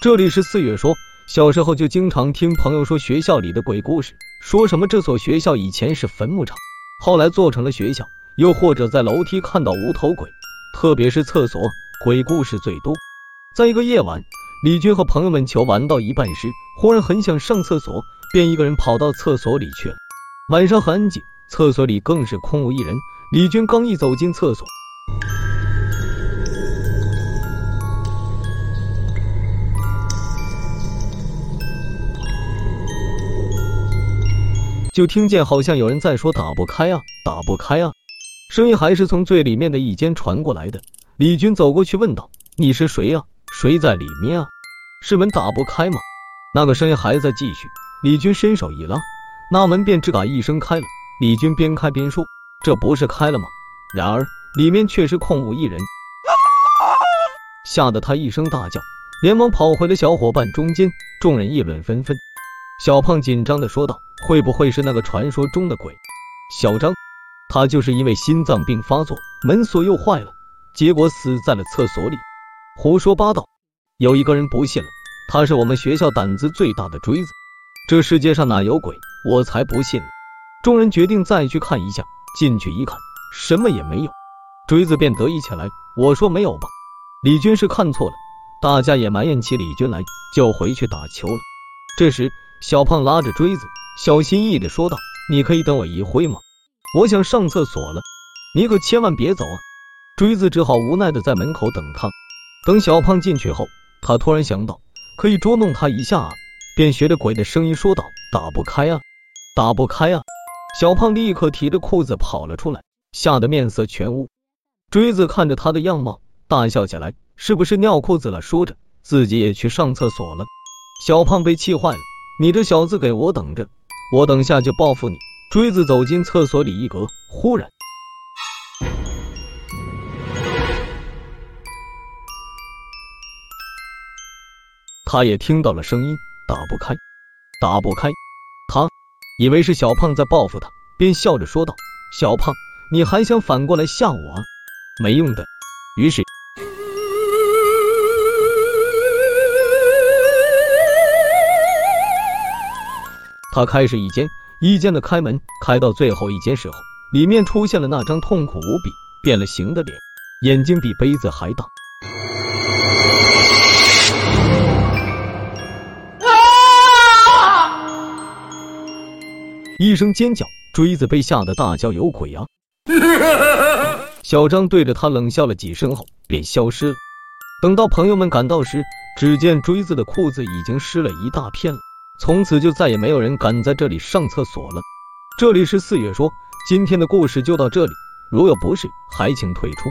这里是四月说，小时候就经常听朋友说学校里的鬼故事，说什么这所学校以前是坟墓场，后来做成了学校，又或者在楼梯看到无头鬼，特别是厕所鬼故事最多。在一个夜晚，李军和朋友们球玩到一半时，忽然很想上厕所，便一个人跑到厕所里去了。晚上很安静，厕所里更是空无一人。李军刚一走进厕所。就听见好像有人在说打不开啊，打不开啊，声音还是从最里面的一间传过来的。李军走过去问道：“你是谁啊？谁在里面啊？是门打不开吗？”那个声音还在继续。李军伸手一拉，那门便吱嘎一声开了。李军边开边说：“这不是开了吗？”然而里面却是空无一人，吓得他一声大叫，连忙跑回了小伙伴中间。众人议论纷纷。小胖紧张的说道。会不会是那个传说中的鬼小张？他就是因为心脏病发作，门锁又坏了，结果死在了厕所里。胡说八道！有一个人不信了，他是我们学校胆子最大的锥子。这世界上哪有鬼？我才不信！众人决定再去看一下。进去一看，什么也没有。锥子便得意起来：“我说没有吧？”李军是看错了。大家也埋怨起李军来，就回去打球了。这时，小胖拉着锥子。小心翼翼的说道：“你可以等我一会吗？我想上厕所了，你可千万别走啊！”锥子只好无奈的在门口等他。等小胖进去后，他突然想到可以捉弄他一下啊，便学着鬼的声音说道：“打不开啊，打不开啊！”小胖立刻提着裤子跑了出来，吓得面色全无。锥子看着他的样貌，大笑起来：“是不是尿裤子了？”说着，自己也去上厕所了。小胖被气坏了：“你这小子，给我等着！”我等下就报复你！锥子走进厕所里一格，忽然，他也听到了声音，打不开，打不开。他以为是小胖在报复他，便笑着说道：“小胖，你还想反过来吓我？没用的。”于是，他开始一间一间的开门，开到最后一间时候，里面出现了那张痛苦无比、变了形的脸，眼睛比杯子还大。啊一声尖叫，锥子被吓得大叫：“有鬼啊！”小张对着他冷笑了几声后，便消失了。等到朋友们赶到时，只见锥子的裤子已经湿了一大片了。从此就再也没有人敢在这里上厕所了。这里是四月说，今天的故事就到这里，如有不适，还请退出。